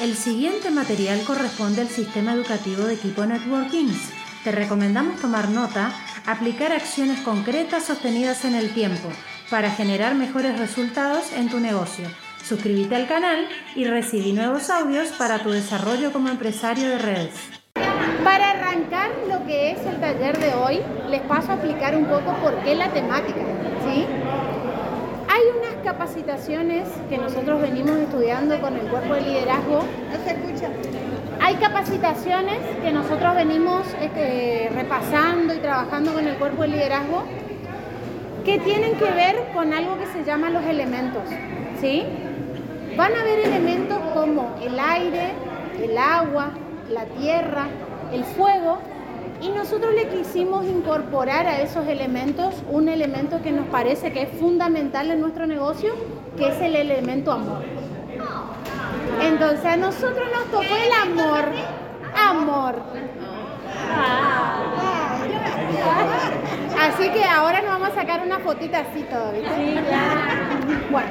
El siguiente material corresponde al sistema educativo de equipo Networkings. Te recomendamos tomar nota, aplicar acciones concretas sostenidas en el tiempo para generar mejores resultados en tu negocio. Suscríbete al canal y recibí nuevos audios para tu desarrollo como empresario de redes. Para arrancar lo que es el taller de hoy, les paso a explicar un poco por qué la temática. ¿sí? Capacitaciones que nosotros venimos estudiando con el cuerpo de liderazgo. No se escucha. Hay capacitaciones que nosotros venimos este, repasando y trabajando con el cuerpo de liderazgo que tienen que ver con algo que se llama los elementos. ¿sí? Van a haber elementos como el aire, el agua, la tierra, el fuego, y nosotros le quisimos incorporar a esos elementos un elemento que nos parece que es fundamental en nuestro negocio, que es el elemento amor. Entonces a nosotros nos tocó el amor. Amor. Así que ahora nos vamos a sacar una fotita así. Sí, Bueno,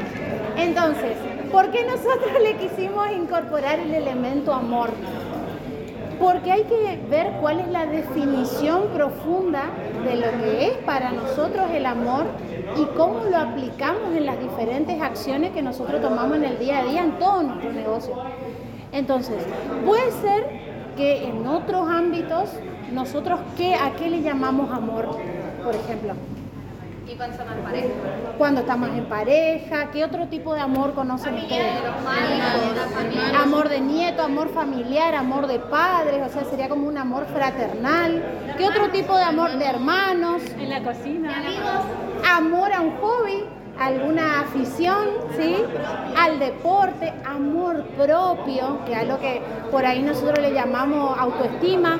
entonces, ¿por qué nosotros le quisimos incorporar el elemento amor? Porque hay que ver cuál es la definición profunda de lo que es para nosotros el amor y cómo lo aplicamos en las diferentes acciones que nosotros tomamos en el día a día en todo nuestro negocio. Entonces, puede ser que en otros ámbitos nosotros ¿qué, a qué le llamamos amor, por ejemplo. ¿Y cuando estamos en pareja? Cuando estamos en pareja, ¿qué otro tipo de amor conocen ustedes? Amor de nieto, amor familiar, amor de padres, o sea, sería como un amor fraternal. ¿Qué otro tipo de amor de hermanos? En la cocina. Amor a un hobby, alguna afición, ¿sí? Al deporte, amor propio, que es lo que por ahí nosotros le llamamos autoestima.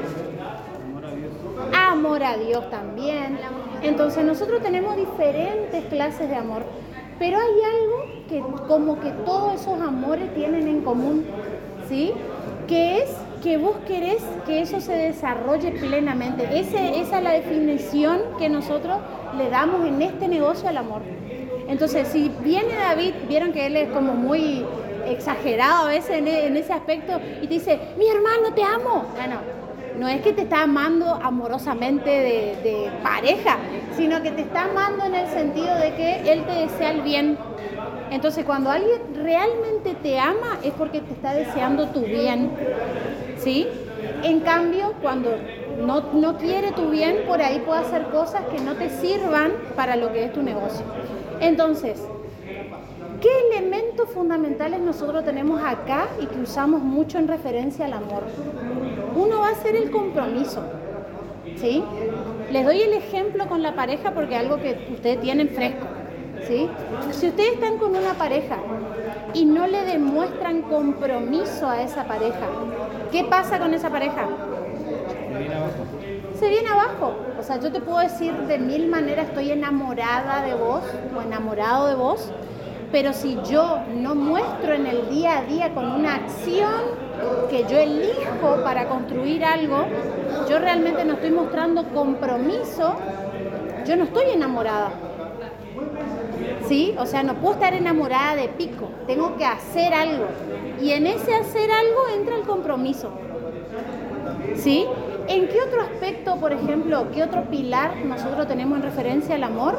Amor a Dios también. Entonces nosotros tenemos diferentes clases de amor, pero hay algo que como que todos esos amores tienen en común, ¿sí? Que es que vos querés que eso se desarrolle plenamente. Esa es la definición que nosotros le damos en este negocio al amor. Entonces, si viene David, vieron que él es como muy exagerado a veces en, en ese aspecto y te dice, mi hermano, te amo. Bueno, no es que te está amando amorosamente de, pareja, sino que te está amando en el sentido de que Él te desea el bien. Entonces cuando alguien realmente te ama es porque te está deseando tu bien. ¿Sí? En cambio, cuando no, no quiere tu bien, por ahí puede hacer cosas que no te sirvan para lo que es tu negocio. Entonces, ¿Qué elementos fundamentales nosotros tenemos acá y que usamos mucho en referencia al amor? Uno va a ser el compromiso. ¿sí? Les doy el ejemplo con la pareja porque es algo que ustedes tienen fresco. ¿sí? Si ustedes están con una pareja y no le demuestran compromiso a esa pareja, ¿qué pasa con esa pareja? Se viene abajo. Se viene abajo. O sea, yo te puedo decir de mil maneras, estoy enamorada de vos o enamorado de vos, pero si yo no muestro en el día a día con una acción que yo elijo para construir algo, yo realmente no estoy mostrando compromiso, yo no estoy enamorada. ¿Sí? O sea, no puedo estar enamorada de pico, tengo que hacer algo. Y en ese hacer algo entra el compromiso. ¿Sí? ¿En qué otro aspecto, por ejemplo, qué otro pilar nosotros tenemos en referencia al amor?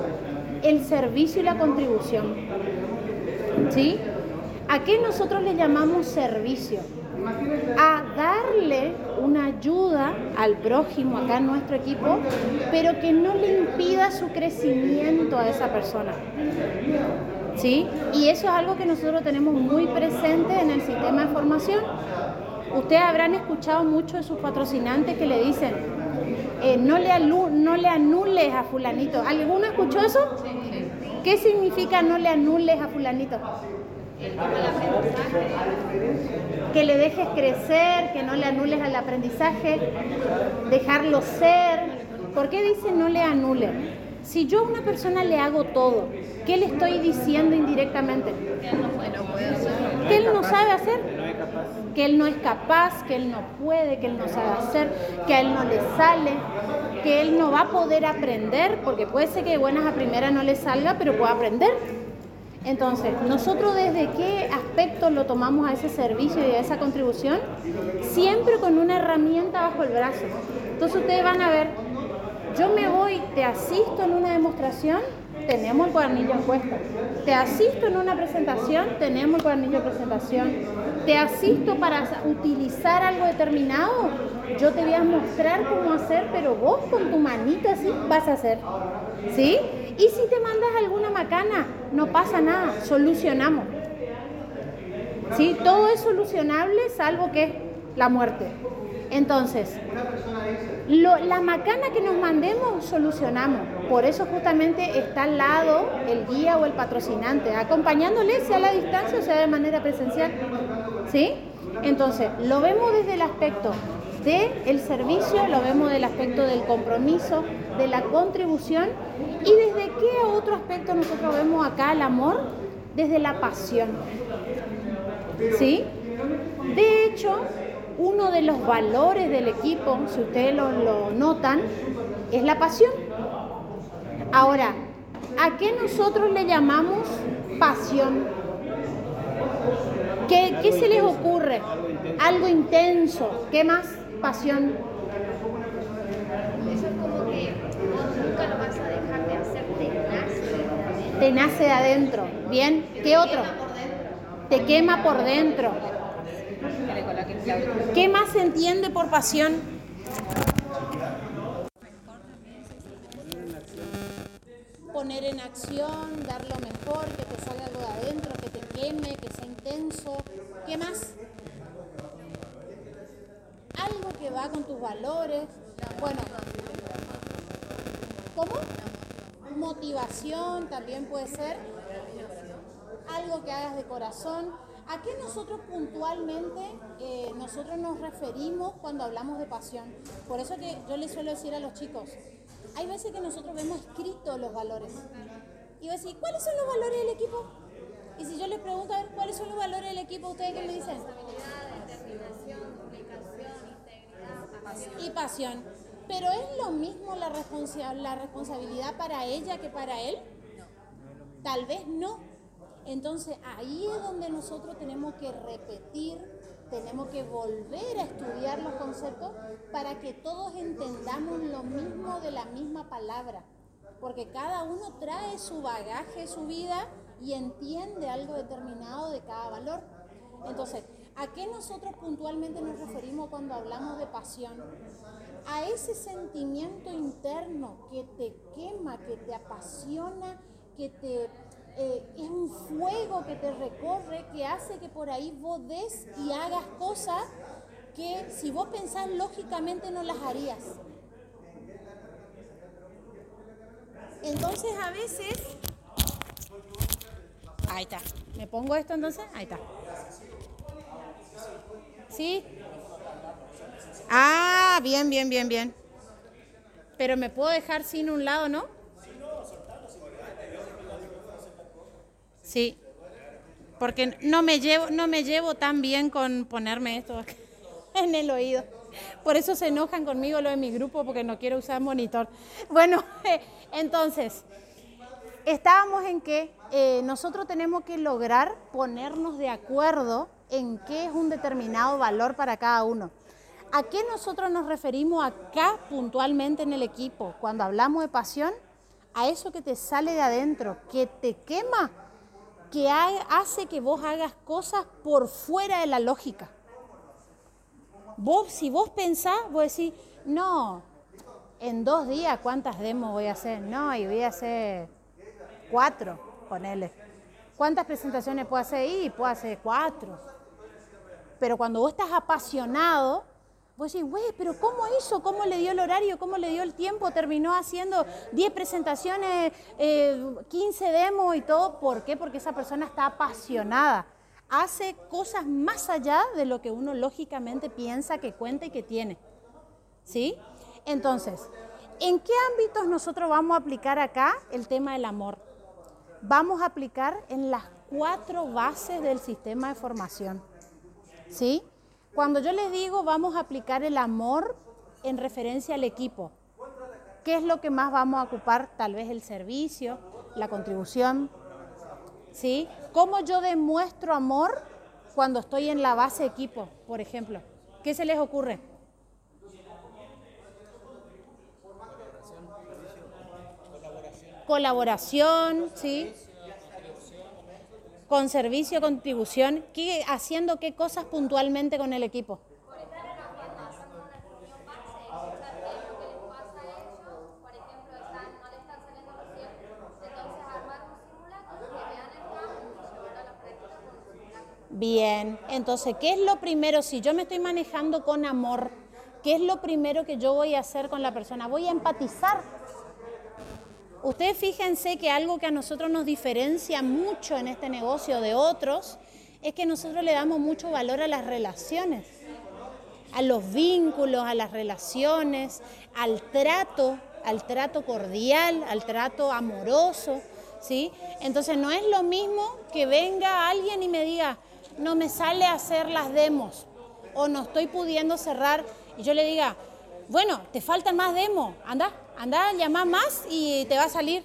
El servicio y la contribución. ¿Sí? ¿A qué nosotros le llamamos servicio? A darle una ayuda al prójimo acá en nuestro equipo, pero que no le impida su crecimiento a esa persona. ¿Sí? Y eso es algo que nosotros tenemos muy presente en el sistema de formación. Ustedes habrán escuchado mucho de sus patrocinantes que le dicen, eh, no, le no le anules a fulanito. ¿Alguno escuchó eso? ¿Qué significa no le anules a fulanito? Que le dejes crecer, que no le anules al aprendizaje, dejarlo ser. ¿Por qué dice no le anule? Si yo a una persona le hago todo, ¿qué le estoy diciendo indirectamente? Que él no sabe hacer. Que él no es capaz, que él no puede, que él no sabe hacer, que a él no le sale, que él no va a poder aprender, porque puede ser que de buenas a primeras no le salga, pero puede aprender. Entonces, nosotros desde qué aspecto lo tomamos a ese servicio y a esa contribución, siempre con una herramienta bajo el brazo. Entonces ustedes van a ver, yo me voy, te asisto en una demostración, tenemos el cuadernillo en. Te asisto en una presentación, tenemos el cuadernillo de presentación. Te asisto para utilizar algo determinado, yo te voy a mostrar cómo hacer, pero vos con tu manita así vas a hacer. ¿Sí? Y si te mandas alguna macana, no pasa nada, solucionamos. ¿Sí? Todo es solucionable salvo que la muerte. Entonces, la macana que nos mandemos, solucionamos. Por eso justamente está al lado el guía o el patrocinante, acompañándole, sea a la distancia o sea de manera presencial. ¿Sí? Entonces, lo vemos desde el aspecto del servicio, lo vemos del aspecto del compromiso, de la contribución y desde qué otro aspecto nosotros vemos acá el amor, desde la pasión. ¿Sí? De hecho, uno de los valores del equipo, si ustedes lo, notan, es la pasión. Ahora, ¿a qué nosotros le llamamos pasión? ¿Qué, ¿Qué, se les ocurre? Algo intenso. ¿Qué más? Pasión. Eso es como que nunca lo vas a dejar de hacer, te nace de adentro. Te nace de adentro. Bien, ¿qué otro? Te quema por dentro. ¿Qué más se entiende por pasión? Poner en acción, dar lo mejor, que te salga algo de adentro, que te queme, que sea intenso. ¿Qué más? Algo que va con tus valores. Bueno, ¿cómo? Motivación también puede ser. Algo que hagas de corazón. ¿A qué nosotros puntualmente eh, nosotros nos referimos cuando hablamos de pasión? Por eso que yo les suelo decir a los chicos, hay veces que nosotros vemos escritos los valores. Y ¿cuáles son los valores del equipo? Y si yo les pregunto, a ver, ¿cuáles son los valores del equipo? ¿Ustedes qué me dicen? Determinación, comunicación, integridad, Y pasión. ¿Pero es lo mismo la, responsa la responsabilidad para ella que para él? Tal vez no. Entonces ahí es donde nosotros tenemos que repetir, tenemos que volver a estudiar los conceptos para que todos entendamos lo mismo de la misma palabra. Porque cada uno trae su bagaje, su vida y entiende algo determinado de cada valor. Entonces, ¿a qué nosotros puntualmente nos referimos cuando hablamos de pasión? A ese sentimiento interno que te quema, que te apasiona, que te eh, es un fuego que te recorre, que hace que por ahí vos des y hagas cosas que si vos pensás lógicamente no las harías. Entonces a veces... Ahí está. ¿Me pongo esto entonces? Ahí está. ¿Sí? Ah, bien, bien, bien, bien. Pero me puedo dejar sin un lado, ¿no? Sí, porque no me llevo, no me llevo tan bien con ponerme esto en el oído. Por eso se enojan conmigo lo de mi grupo, porque no quiero usar monitor. Bueno, entonces, estábamos en que eh, nosotros tenemos que lograr ponernos de acuerdo en qué es un determinado valor para cada uno. ¿A qué nosotros nos referimos acá puntualmente en el equipo? Cuando hablamos de pasión, a eso que te sale de adentro, que te quema que hace que vos hagas cosas por fuera de la lógica. Vos, si vos pensás, vos decís, no, en dos días, ¿cuántas demos voy a hacer? No, y voy a hacer cuatro, ponele. ¿Cuántas presentaciones puedo hacer? Y puedo hacer cuatro. Pero cuando vos estás apasionado, Vos decís, güey, pero ¿cómo hizo? ¿Cómo le dio el horario? ¿Cómo le dio el tiempo? Terminó haciendo 10 presentaciones, 15 eh, demos y todo. ¿Por qué? Porque esa persona está apasionada. Hace cosas más allá de lo que uno lógicamente piensa que cuenta y que tiene. ¿Sí? Entonces, ¿en qué ámbitos nosotros vamos a aplicar acá el tema del amor? Vamos a aplicar en las cuatro bases del sistema de formación. ¿Sí? Cuando yo les digo vamos a aplicar el amor en referencia al equipo, ¿qué es lo que más vamos a ocupar? Tal vez el servicio, la contribución, ¿Sí? ¿Cómo yo demuestro amor cuando estoy en la base equipo, por ejemplo? ¿Qué se les ocurre? Colaboración, ¿sí? Con servicio, contribución, ¿qué, haciendo qué cosas puntualmente con el equipo. Bien, entonces, ¿qué es lo primero? Si yo me estoy manejando con amor, ¿qué es lo primero que yo voy a hacer con la persona? Voy a empatizar. Ustedes fíjense que algo que a nosotros nos diferencia mucho en este negocio de otros es que nosotros le damos mucho valor a las relaciones, a los vínculos, a las relaciones, al trato, al trato cordial, al trato amoroso, ¿sí? Entonces no es lo mismo que venga alguien y me diga, no me sale hacer las demos o no estoy pudiendo cerrar y yo le diga, bueno, te faltan más demos, anda, anda, llama más y te va a salir.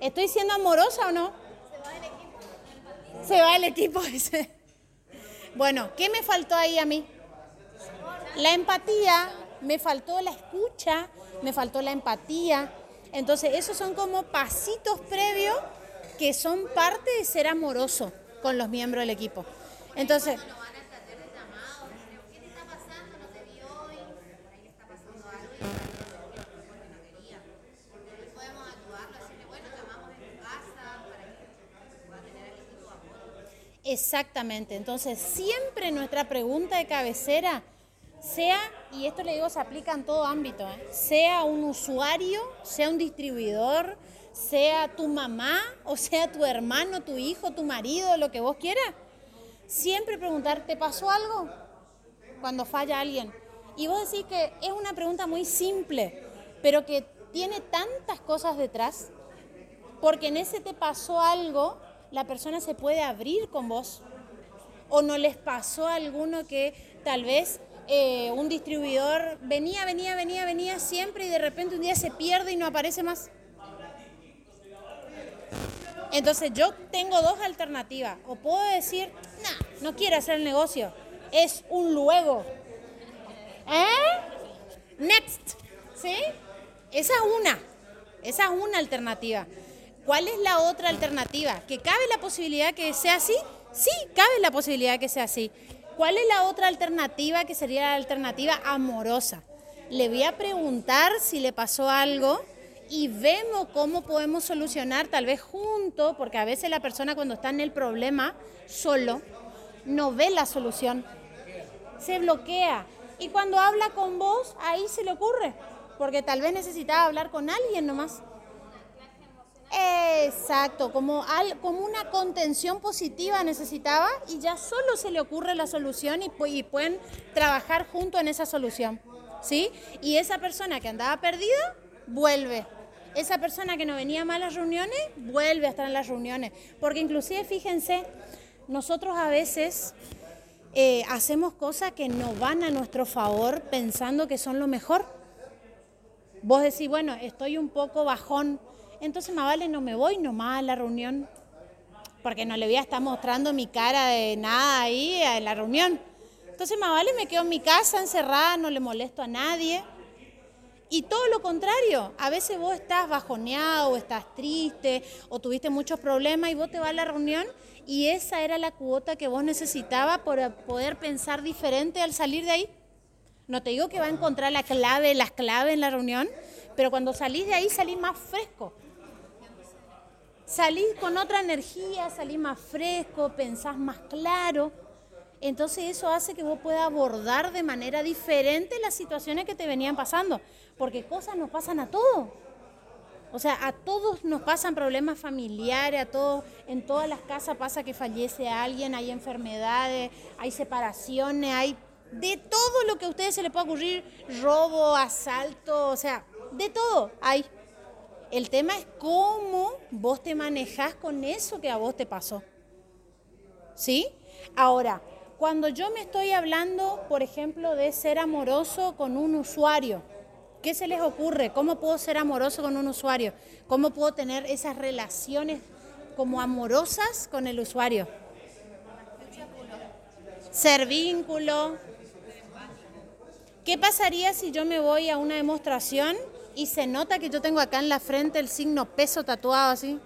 ¿Estoy siendo amorosa o no? Se va el equipo. Se va el equipo. Bueno, ¿qué me faltó ahí a mí? La empatía, me faltó la escucha, me faltó la empatía. Entonces, esos son como pasitos previos que son parte de ser amoroso con los miembros del equipo. Entonces... Exactamente, entonces siempre nuestra pregunta de cabecera sea, y esto le digo se aplica en todo ámbito, ¿eh? sea un usuario, sea un distribuidor, sea tu mamá o sea tu hermano, tu hijo, tu marido, lo que vos quieras. Siempre preguntar, ¿te pasó algo? Cuando falla alguien. Y vos decís que es una pregunta muy simple, pero que tiene tantas cosas detrás, porque en ese te pasó algo, la persona se puede abrir con vos. O no les pasó a alguno que tal vez eh, un distribuidor venía, venía, venía, venía siempre y de repente un día se pierde y no aparece más. Entonces yo tengo dos alternativas. O puedo decir, no, no quiero hacer el negocio. Es un luego. ¿Eh? Next. ¿Sí? Esa es una. Esa es una alternativa. ¿Cuál es la otra alternativa? ¿Que cabe la posibilidad que sea así? Sí, cabe la posibilidad que sea así. ¿Cuál es la otra alternativa que sería la alternativa amorosa? Le voy a preguntar si le pasó algo y vemos cómo podemos solucionar tal vez juntos, porque a veces la persona cuando está en el problema solo no ve la solución, se bloquea. Y cuando habla con vos, ahí se le ocurre, porque tal vez necesitaba hablar con alguien nomás. Exacto, como, como una contención positiva necesitaba y ya solo se le ocurre la solución y, pueden trabajar juntos en esa solución. ¿Sí? Y esa persona que andaba perdida vuelve. Esa persona que no venía más a las reuniones, vuelve a estar en las reuniones. Porque inclusive, fíjense, nosotros a veces eh, hacemos cosas que no van a nuestro favor pensando que son lo mejor. Vos decís, bueno, estoy un poco bajón, entonces más vale no me voy nomás a la reunión, porque no le voy a estar mostrando mi cara de nada ahí en la reunión. Entonces más vale me quedo en mi casa encerrada, no le molesto a nadie. Y todo lo contrario, a veces vos estás bajoneado, o estás triste, o tuviste muchos problemas y vos te vas a la reunión y esa era la cuota que vos necesitabas para poder pensar diferente al salir de ahí. No te digo que va a encontrar la clave, las claves en la reunión, pero cuando salís de ahí salís más fresco. Salís con otra energía, salís más fresco, pensás más claro. Entonces eso hace que vos puedas abordar de manera diferente las situaciones que te venían pasando, porque cosas nos pasan a todos. O sea, a todos nos pasan problemas familiares, a todos, en todas las casas pasa que fallece alguien, hay enfermedades, hay separaciones, hay de todo lo que a ustedes se les pueda ocurrir, robo, asalto, o sea, de todo hay. El tema es cómo vos te manejás con eso que a vos te pasó. ¿Sí? Ahora, cuando yo me estoy hablando, por ejemplo, de ser amoroso con un usuario, ¿qué se les ocurre? ¿Cómo puedo ser amoroso con un usuario? ¿Cómo puedo tener esas relaciones como amorosas con el usuario. Ser vínculo. ¿Qué pasaría si yo me voy a una demostración y se nota que yo tengo acá en la frente el signo peso tatuado así?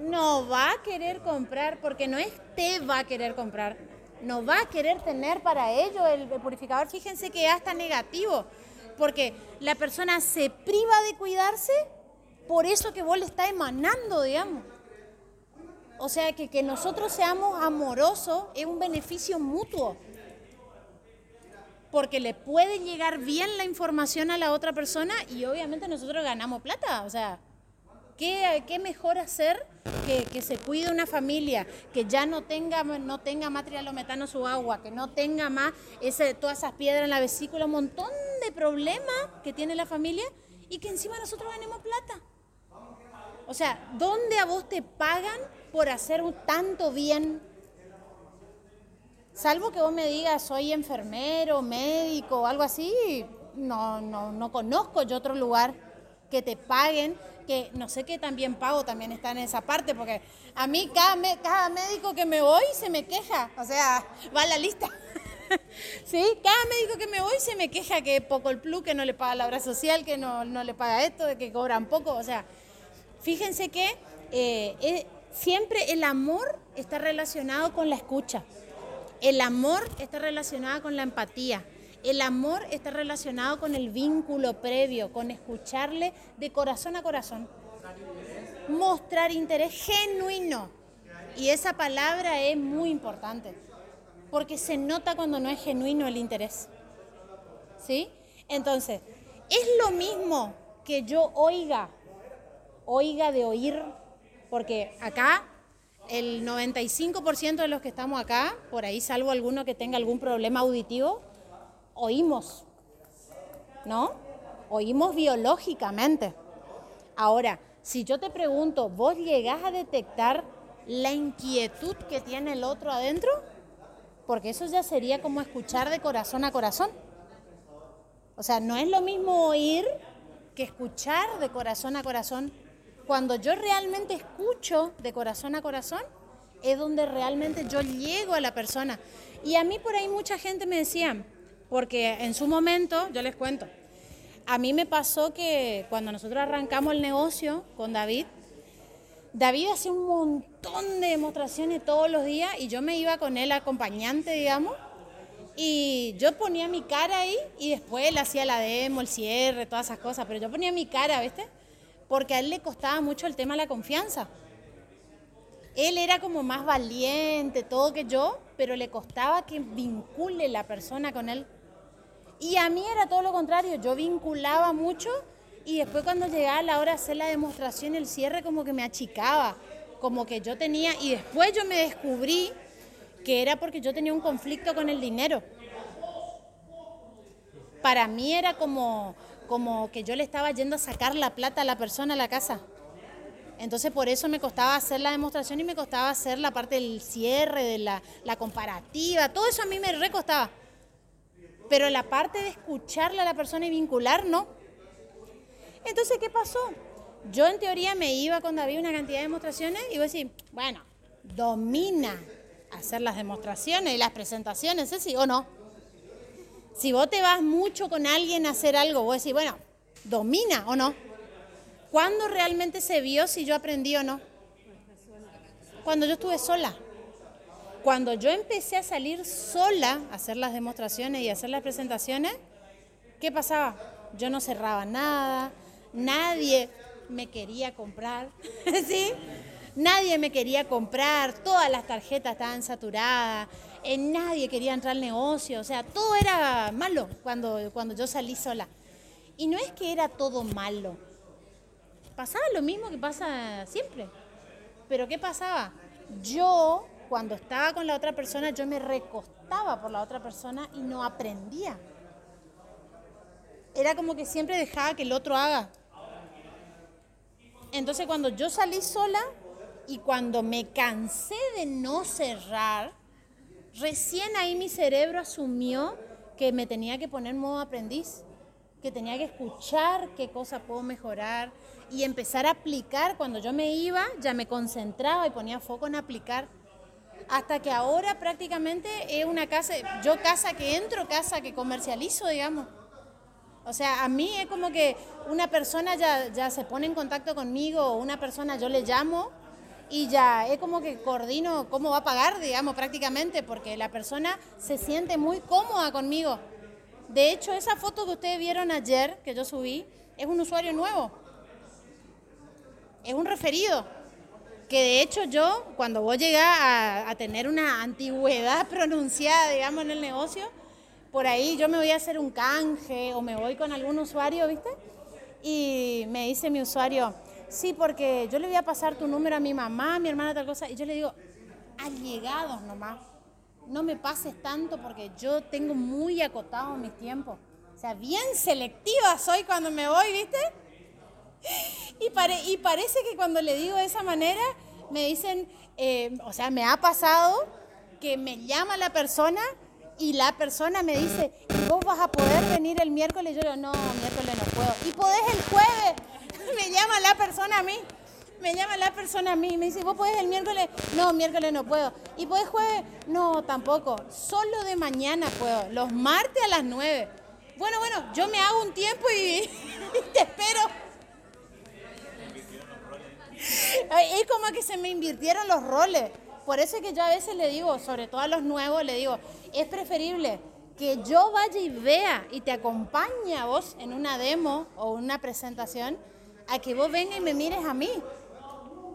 no va a querer comprar porque no es te va a querer comprar, no va a querer tener para ello el, purificador. Fíjense que ya está negativo, porque la persona se priva de cuidarse por eso que vos le está emanando, digamos. O sea, que, que nosotros seamos amorosos es un beneficio mutuo. Porque le puede llegar bien la información a la otra persona y obviamente nosotros ganamos plata. O sea, ¿Qué, ¿Qué, mejor hacer que, que, se cuide una familia, que ya no tenga, no tenga metano su agua, que no tenga más ese, todas esas piedras en la vesícula, un montón de problemas que tiene la familia y que encima nosotros ganemos plata? O sea, ¿dónde a vos te pagan por hacer tanto bien? Salvo que vos me digas, soy enfermero, médico algo así, no, no, no conozco yo otro lugar que te paguen que no sé qué también pago también está en esa parte, porque a mí cada, cada médico que me voy se me queja, o sea, va a la lista. ¿Sí? Cada médico que me voy se me queja que poco el plus, que no le paga la obra social, que no, le paga esto, que cobran poco. O sea, fíjense que eh, eh, siempre el amor está relacionado con la escucha. El amor está relacionado con la empatía. El amor está relacionado con el vínculo previo, con escucharle de corazón a corazón. Mostrar interés genuino. Y esa palabra es muy importante, porque se nota cuando no es genuino el interés. ¿Sí? Entonces, es lo mismo que yo oiga, oiga de oír, porque acá el 95% de los que estamos acá, por ahí salvo alguno que tenga algún problema auditivo, oímos, ¿no? Oímos biológicamente. Ahora, si yo te pregunto, ¿vos llegás a detectar la inquietud que tiene el otro adentro? Porque eso ya sería como escuchar de corazón a corazón. O sea, no es lo mismo oír que escuchar de corazón a corazón. Cuando yo realmente escucho de corazón a corazón, es donde realmente yo llego a la persona. Y a mí por ahí mucha gente me decía, porque en su momento, yo les cuento, a mí me pasó que cuando nosotros arrancamos el negocio con David, David hacía un montón de demostraciones todos los días y yo me iba con él acompañante, digamos, y yo ponía mi cara ahí y después él hacía la demo, el cierre, todas esas cosas, pero yo ponía mi cara, ¿viste? Porque a él le costaba mucho el tema de la confianza. Él era como más valiente, todo que yo, pero le costaba que vincule la persona con él. Y a mí era todo lo contrario, yo vinculaba mucho y después cuando llegaba la hora de hacer la demostración, el cierre como que me achicaba, como que yo tenía, y después yo me descubrí que era porque yo tenía un conflicto con el dinero. Para mí era como, como que yo le estaba yendo a sacar la plata a la persona a la casa. Entonces por eso me costaba hacer la demostración y me costaba hacer la parte del cierre, de la, comparativa, todo eso a mí me recostaba. Pero la parte de escucharle a la persona y vincular, no. Entonces, ¿qué pasó? Yo en teoría me iba con David una cantidad de demostraciones y voy a decir, bueno, domina hacer las demostraciones y las presentaciones, ¿sí o no? Si vos te vas mucho con alguien a hacer algo, vos decís, bueno, domina o no. ¿Cuándo realmente se vio si yo aprendí o no? Cuando yo estuve sola. Cuando yo empecé a salir sola a hacer las demostraciones y a hacer las presentaciones, ¿qué pasaba? Yo no cerraba nada, nadie me quería comprar, ¿sí? Nadie me quería comprar, todas las tarjetas estaban saturadas, eh, nadie quería entrar al negocio, o sea, todo era malo cuando, cuando yo salí sola. Y no es que era todo malo, pasaba lo mismo que pasa siempre. Pero ¿qué pasaba? Yo cuando estaba con la otra persona, yo me recostaba por la otra persona y no aprendía. Era como que siempre dejaba que el otro haga. Entonces cuando yo salí sola y cuando me cansé de no cerrar, recién ahí mi cerebro asumió que me tenía que poner modo aprendiz que tenía que escuchar qué cosa puedo mejorar y empezar a aplicar. Cuando yo me iba, ya me concentraba y ponía foco en aplicar. Hasta que ahora prácticamente es una casa, yo casa que entro, casa que comercializo, digamos. O sea, a mí es como que una persona ya, ya se pone en contacto conmigo, o una persona yo le llamo y ya es como que coordino cómo va a pagar, digamos, prácticamente, porque la persona se siente muy cómoda conmigo. De hecho, esa foto que ustedes vieron ayer, que yo subí, es un usuario nuevo. Es un referido. Que de hecho yo, cuando vos llegás a, a tener una antigüedad pronunciada, digamos, en el negocio, por ahí yo me voy a hacer un canje o me voy con algún usuario, ¿viste? Y me dice mi usuario, sí, porque yo le voy a pasar tu número a mi mamá, a mi hermana, tal cosa. Y yo le digo, allegados nomás. No me pases tanto porque yo tengo muy acotado mis tiempos. O sea, bien selectiva soy cuando me voy, ¿viste? Y, parece que cuando le digo de esa manera, me dicen, eh, o sea, me ha pasado que me llama la persona y la persona me dice, ¿vos vas a poder venir el miércoles? Yo digo, no, miércoles no puedo. ¿Y podés el jueves? Me llama la persona a mí. Me llama la persona a mí me dice, ¿vos podés el miércoles? No, miércoles no puedo. ¿Y podés jueves? No, tampoco. Solo de mañana puedo. Los martes a las 9. Bueno, bueno, yo me hago un tiempo y, y te espero. Es como que se me invirtieron los roles. Por eso es que yo a veces le digo, sobre todo a los nuevos, le digo, es preferible que yo vaya y vea y te acompañe a vos en una demo o una presentación, a que vos vengas y me mires a mí.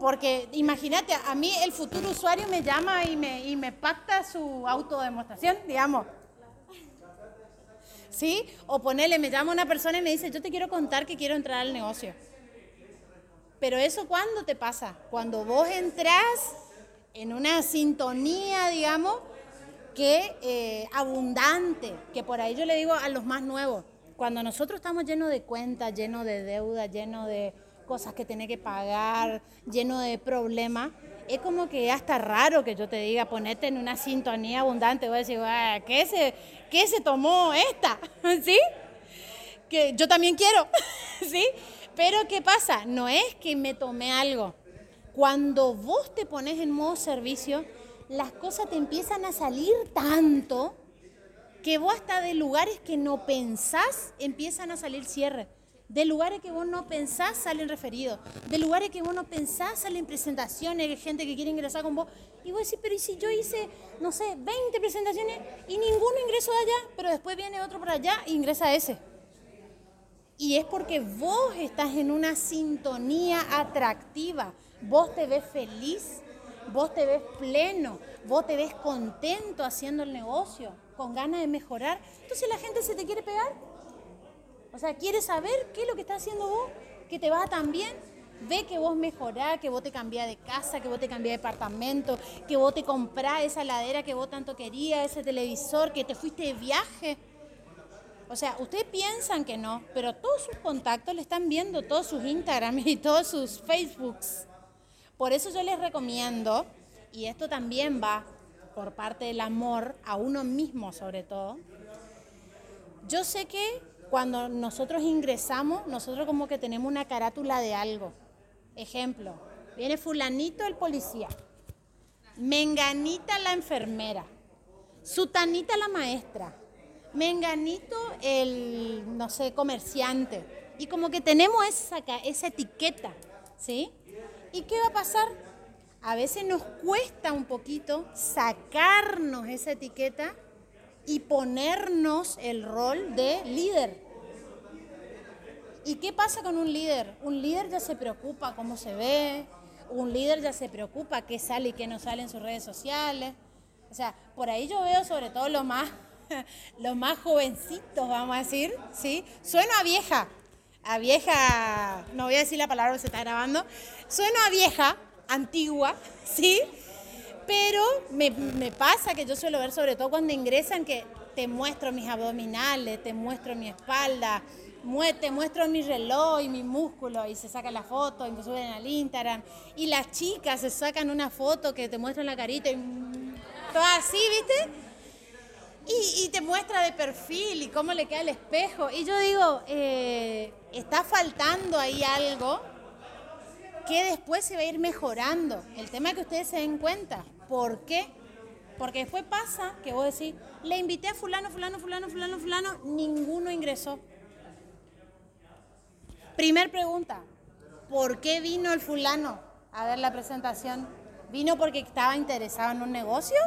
Porque imagínate, a mí el futuro usuario me llama y me, y me pacta su autodemostración, digamos. ¿Sí? O ponele, me llama una persona y me dice, yo te quiero contar que quiero entrar al negocio. Pero eso cuándo te pasa? Cuando vos entras en una sintonía, digamos, que eh, abundante, que por ahí yo le digo a los más nuevos, cuando nosotros estamos llenos de cuentas, llenos de deudas, llenos de cosas que tenés que pagar, llenos de problemas, es como que hasta raro que yo te diga ponete en una sintonía abundante, voy a decir, ¿qué se, ¿qué se tomó esta? ¿Sí? Que yo también quiero, ¿sí? Pero ¿qué pasa? No es que me tomé algo, cuando vos te pones en modo servicio, las cosas te empiezan a salir tanto que vos hasta de lugares que no pensás empiezan a salir cierres. De lugares que vos no pensás salen referidos. De lugares que vos no pensás salen presentaciones, de gente que quiere ingresar con vos. Y vos decís, pero ¿y si yo hice, no sé, 20 presentaciones y ninguno ingresó de allá, pero después viene otro por allá e ingresa ese? Y es porque vos estás en una sintonía atractiva vos te ves feliz, vos te ves pleno, vos te ves contento haciendo el negocio, con ganas de mejorar. Entonces la gente se te quiere pegar. O sea, quiere saber qué es lo que está haciendo vos, que te va tan bien. Ve que vos mejorás, que vos te cambiás de casa, que vos te cambiás de departamento, que vos te comprás esa ladera que vos tanto querías, ese televisor, que te fuiste de viaje. O sea, ustedes piensan que no, pero todos sus contactos le están viendo, todos sus Instagram y todos sus Facebooks. Por eso yo les recomiendo, y esto también va por parte del amor a uno mismo sobre todo, yo sé que cuando nosotros ingresamos, nosotros como que tenemos una carátula de algo. Ejemplo, viene fulanito el policía, menganita la enfermera, sutanita la maestra, menganito el, no sé, comerciante. Y como que tenemos esa, esa etiqueta, ¿sí? ¿Y qué va a pasar? A veces nos cuesta un poquito sacarnos esa etiqueta y ponernos el rol de líder. ¿Y qué pasa con un líder? Un líder ya se preocupa cómo se ve, un líder ya se preocupa qué sale y qué no sale en sus redes sociales. O sea, por ahí yo veo sobre todo los más, los más jovencitos, vamos a decir, ¿sí? Suena a vieja, a vieja, no voy a decir la palabra se está grabando, sueno a vieja, antigua, ¿sí? Pero me, pasa que yo suelo ver, sobre todo cuando ingresan, que te muestro mis abdominales, te muestro mi espalda, te muestro mi reloj y mi músculo y se saca la foto y me suben al Instagram. Y las chicas se sacan una foto que te muestran la carita y todo así, ¿viste? Y, y te muestra de perfil y cómo le queda el espejo. Y yo digo, eh, está faltando ahí algo que después se va a ir mejorando. El tema es que ustedes se den cuenta. ¿Por qué? Porque después pasa que vos decís, le invité a fulano, fulano, fulano, fulano, fulano, ninguno ingresó. Primer pregunta, ¿por qué vino el fulano a ver la presentación? ¿Vino porque estaba interesado en un negocio?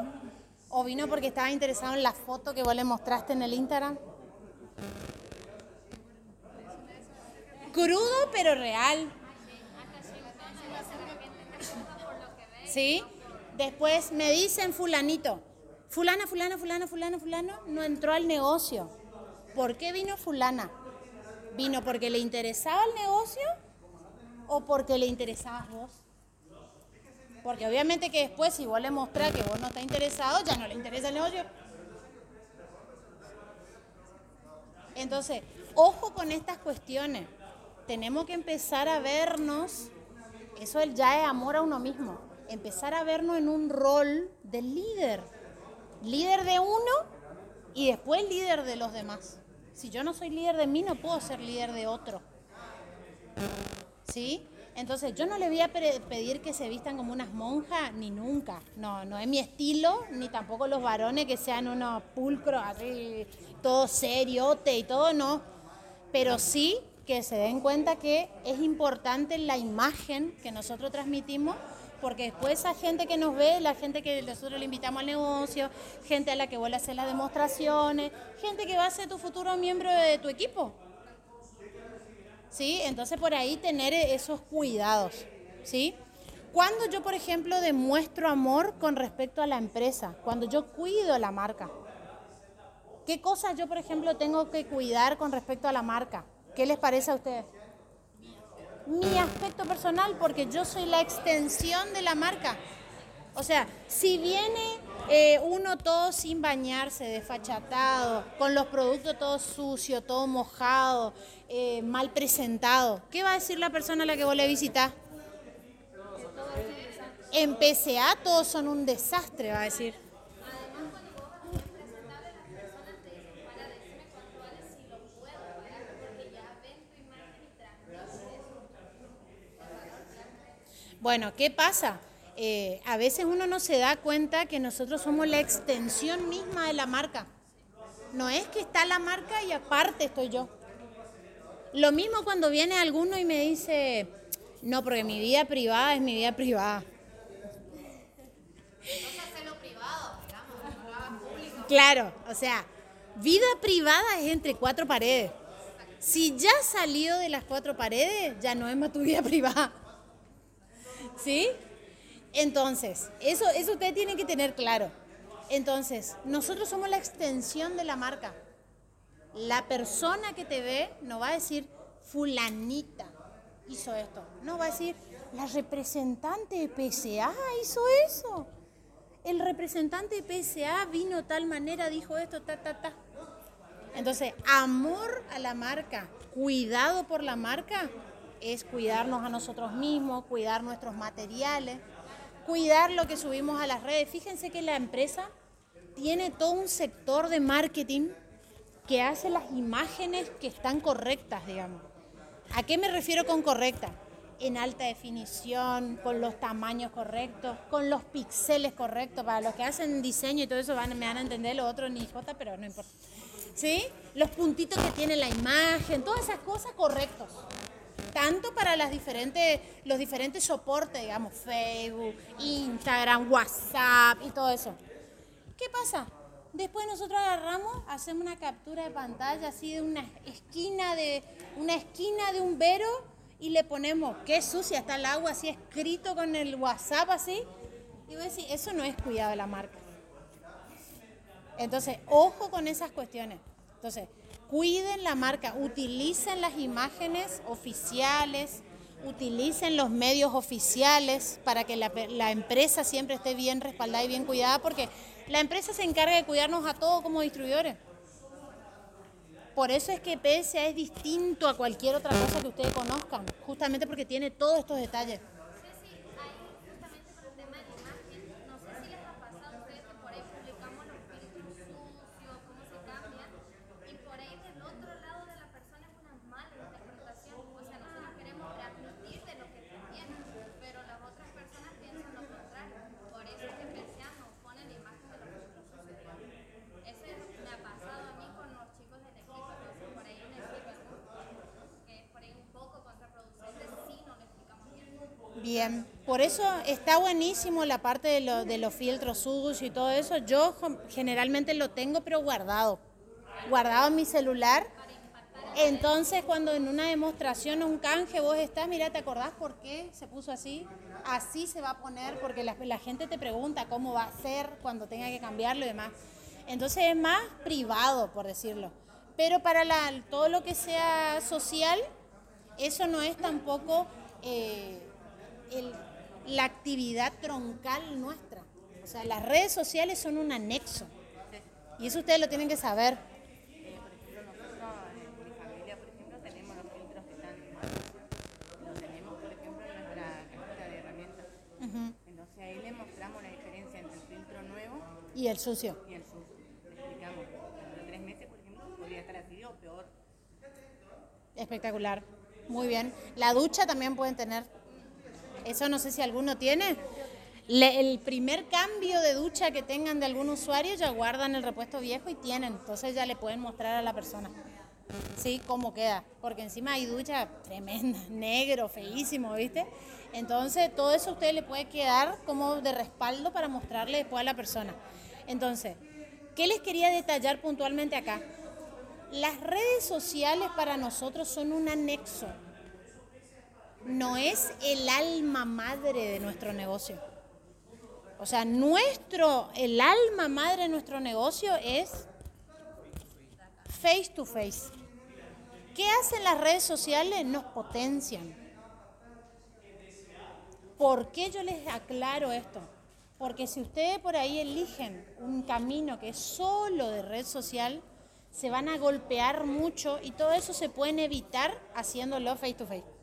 ¿O vino porque estaba interesado en la foto que vos le mostraste en el Instagram? Crudo pero real. ¿Sí? Después me dicen fulanito, fulana, fulana, fulana, fulana, fulano, no entró al negocio. ¿Por qué vino fulana? ¿Vino porque le interesaba el negocio o porque le interesabas vos? Porque obviamente que después si vos le mostrás que vos no estás interesado, ya no le interesa el negocio. Entonces, ojo con estas cuestiones. Tenemos que empezar a vernos, eso ya es amor a uno mismo, empezar a vernos en un rol de líder. Líder de uno y después líder de los demás. Si yo no soy líder de mí, no puedo ser líder de otro. ¿Sí? Entonces, yo no le voy a pedir que se vistan como unas monjas, ni nunca. No, no es mi estilo, ni tampoco los varones que sean unos pulcros, así, todo seriote y todo, no. Pero sí que se den cuenta que es importante la imagen que nosotros transmitimos porque después esa gente que nos ve, la gente que nosotros le invitamos al negocio, gente a la que vuelve a hacer las demostraciones, gente que va a ser tu futuro miembro de tu equipo. ¿Sí? Entonces por ahí tener esos cuidados, ¿sí? Cuando yo, por ejemplo, demuestro amor con respecto a la empresa, cuando yo cuido la marca, ¿qué cosas yo, por ejemplo, tengo que cuidar con respecto a la marca? ¿Qué les parece a ustedes? Mi aspecto personal porque yo soy la extensión de la marca. O sea, si viene eh, uno todo sin bañarse, desfachatado, con los productos todo sucio, todo mojado, eh, mal presentado, ¿qué va a decir la persona a la que vos le visitás? En PCA todos son un desastre, va a decir. Bueno, ¿qué pasa? Eh, a veces uno no se da cuenta que nosotros somos la extensión misma de la marca. No es que está la marca y aparte estoy yo. Lo mismo cuando viene alguno y me dice, no, porque mi vida privada es mi vida privada. Claro, o sea, vida privada es entre cuatro paredes. Si ya salió de las cuatro paredes, ya no es más tu vida privada. ¿Sí? Entonces, eso, eso usted tiene que tener claro. Entonces, nosotros somos la extensión de la marca. La persona que te ve no va a decir, fulanita hizo esto. No va a decir, la representante de PSA hizo eso. El representante de PSA vino tal manera, dijo esto, ta, ta, ta. Entonces, amor a la marca, cuidado por la marca, es cuidarnos a nosotros mismos, cuidar nuestros materiales, cuidar lo que subimos a las redes. Fíjense que la empresa tiene todo un sector de marketing que hace las imágenes que están correctas, digamos. ¿A qué me refiero con correcta? En alta definición, con los tamaños correctos, con los píxeles correctos. Para los que hacen diseño y todo eso me van a entender, lo otro ni jota, pero no importa. ¿Sí? Los puntitos que tiene la imagen, todas esas cosas correctos tanto para los diferentes soportes, digamos, Facebook, Instagram, WhatsApp y todo eso. ¿Qué pasa? Después nosotros agarramos, hacemos una captura de pantalla así de una esquina de, una esquina de un vero y le ponemos, qué sucia está el agua, así escrito con el WhatsApp así. Y voy a decir, eso no es cuidado de la marca. Entonces, ojo con esas cuestiones. Entonces, cuiden la marca, utilicen las imágenes oficiales, utilicen los medios oficiales para que la, empresa siempre esté bien respaldada y bien cuidada, porque la empresa se encarga de cuidarnos a todos como distribuidores. Por eso es que PSA es distinto a cualquier otra cosa que ustedes conozcan, justamente porque tiene todos estos detalles. Bien, por eso está buenísimo la parte de, lo- de los filtros sucios y todo eso. Yo generalmente lo tengo, pero guardado. Guardado en mi celular. Entonces, cuando en una demostración o un canje vos estás, mira, ¿te acordás por qué se puso así? Así se va a poner, porque la, gente te pregunta cómo va a ser cuando tenga que cambiarlo y demás. Entonces es más privado, por decirlo. Pero para todo lo que sea social, eso no es tampoco eh, el- la actividad troncal nuestra. O sea, las redes sociales son un anexo. Y eso ustedes lo tienen que saber. Por ejemplo, nosotros en mi familia, por ejemplo, tenemos los filtros que están los tenemos, por ejemplo, en nuestra cajita de herramientas. Entonces ahí le mostramos la diferencia entre el filtro nuevo Y el sucio. y el sucio. Le explicamos. De tres meses, por ejemplo, podría estar así o peor. Espectacular. Muy bien. La ducha también pueden tener. Eso no sé si alguno tiene. El primer cambio de ducha que tengan de algún usuario ya guardan el repuesto viejo y tienen. Entonces ya le pueden mostrar a la persona. Sí, cómo queda. Porque encima hay ducha tremenda, negro, feísimo, ¿viste? Entonces todo eso a usted le puede quedar como de respaldo para mostrarle después a la persona. Entonces, ¿qué les quería detallar puntualmente acá? Las redes sociales para nosotros son un anexo. No es el alma madre de nuestro negocio. O sea, nuestro, el alma madre de nuestro negocio es face to face. ¿Qué hacen las redes sociales? Nos potencian. ¿Por qué yo les aclaro esto? Porque si ustedes por ahí eligen un camino que es solo de red social, se van a golpear mucho y todo eso se pueden evitar haciéndolo face to face.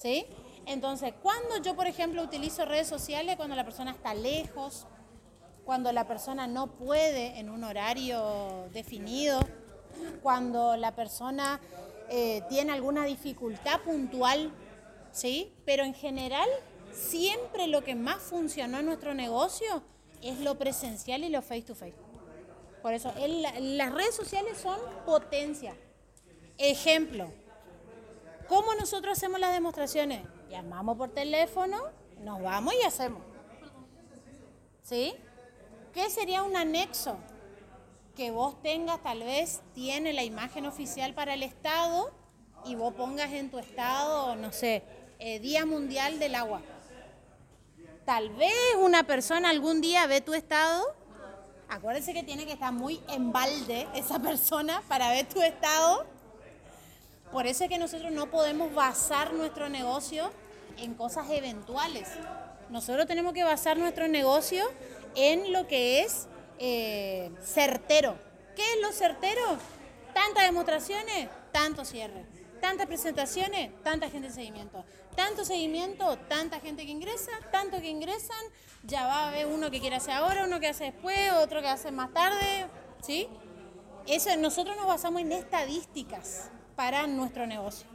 ¿Sí? Entonces, cuando yo, por ejemplo, utilizo redes sociales, cuando la persona está lejos, cuando la persona no puede en un horario definido, cuando la persona eh, tiene alguna dificultad puntual, ¿sí? Pero en general, siempre lo que más funcionó en nuestro negocio es lo presencial y lo face to face. Por eso, el- las redes sociales son potencia. Ejemplo, ¿cómo nosotros hacemos las demostraciones? Llamamos por teléfono, nos vamos y hacemos. ¿Sí? ¿Qué sería un anexo? Que vos tengas, tal vez, tiene la imagen oficial para el Estado y vos pongas en tu estado, no sé, eh, Día Mundial del Agua. Tal vez una persona algún día ve tu estado. Acuérdense que tiene que estar muy en balde esa persona para ver tu estado. Por eso es que nosotros no podemos basar nuestro negocio en cosas eventuales. Nosotros tenemos que basar nuestro negocio en lo que es eh, certero. ¿Qué es lo certero? Tantas demostraciones, tanto cierre. Tantas presentaciones, tanta gente en seguimiento. Tanto seguimiento, tanta gente que ingresa, tanto que ingresan. Ya va a haber uno que quiere hacer ahora, uno que hace después, otro que hace más tarde. ¿Sí? Eso, nosotros nos basamos en estadísticas para nuestro negocio.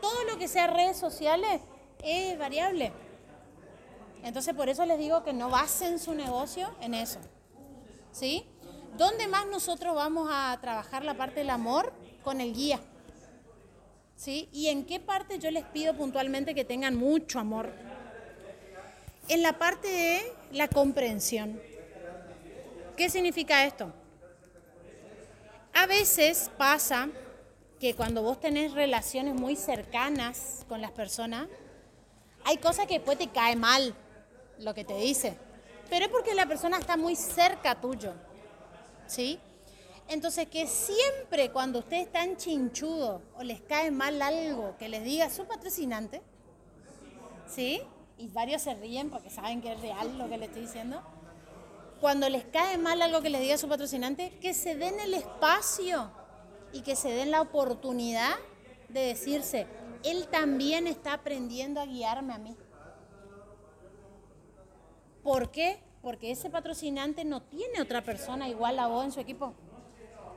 Todo lo que sea redes sociales es variable. Entonces, por eso les digo que no basen su negocio en eso. ¿Sí? ¿Dónde más nosotros vamos a trabajar la parte del amor? Con el guía. ¿Sí? ¿Y en qué parte yo les pido puntualmente que tengan mucho amor? En la parte de la comprensión. ¿Qué significa esto? A veces pasa que cuando vos tenés relaciones muy cercanas con las personas, hay cosas que después te cae mal lo que te dice, pero es porque la persona está muy cerca tuyo, ¿sí? Entonces que siempre cuando ustedes están chinchudos o les cae mal algo que les diga su patrocinante, ¿sí? Y varios se ríen porque saben que es real lo que le estoy diciendo. Cuando les cae mal algo que les diga su patrocinante, que se den el espacio y que se den la oportunidad de decirse, él también está aprendiendo a guiarme a mí. ¿Por qué? Porque ese patrocinante no tiene otra persona igual a vos en su equipo.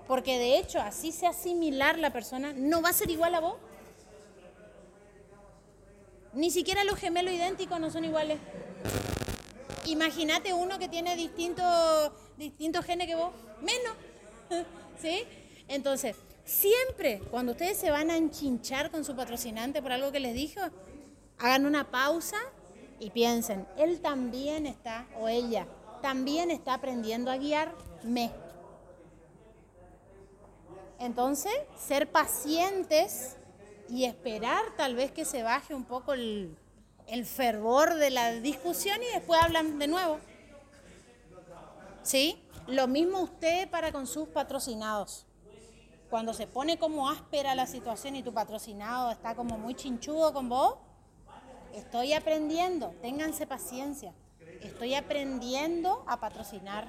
Porque de hecho, así sea similar la persona, no va a ser igual a vos. Ni siquiera los gemelos idénticos no son iguales. Imagínate uno que tiene distintos distintos genes que vos, menos. ¿Sí? Entonces, siempre cuando ustedes se van a enchinchar con su patrocinante por algo que les dijo, Hagan una pausa y piensen, él también está, o ella, también está aprendiendo a guiarme. Entonces, ser pacientes y esperar tal vez que se baje un poco el, fervor de la discusión y después hablan de nuevo. ¿Sí? Lo mismo usted para con sus patrocinados. Cuando se pone como áspera la situación y tu patrocinado está como muy chinchudo con vos, estoy aprendiendo, ténganse paciencia. Estoy aprendiendo a patrocinar.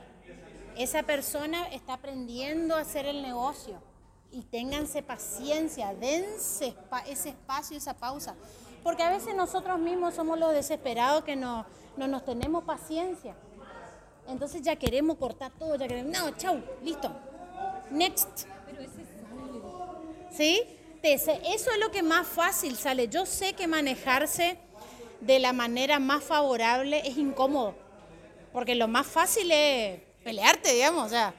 Esa persona está aprendiendo a hacer el negocio. Y ténganse paciencia, dense ese espacio, esa pausa. Porque a veces nosotros mismos somos los desesperados que no, no nos tenemos paciencia. Entonces ya queremos cortar todo, ya queremos, no, chau, listo. Next. ¿Sí? Eso es lo que más fácil sale. Yo sé que manejarse de la manera más favorable es incómodo. Porque lo más fácil es pelearte, digamos. O sea,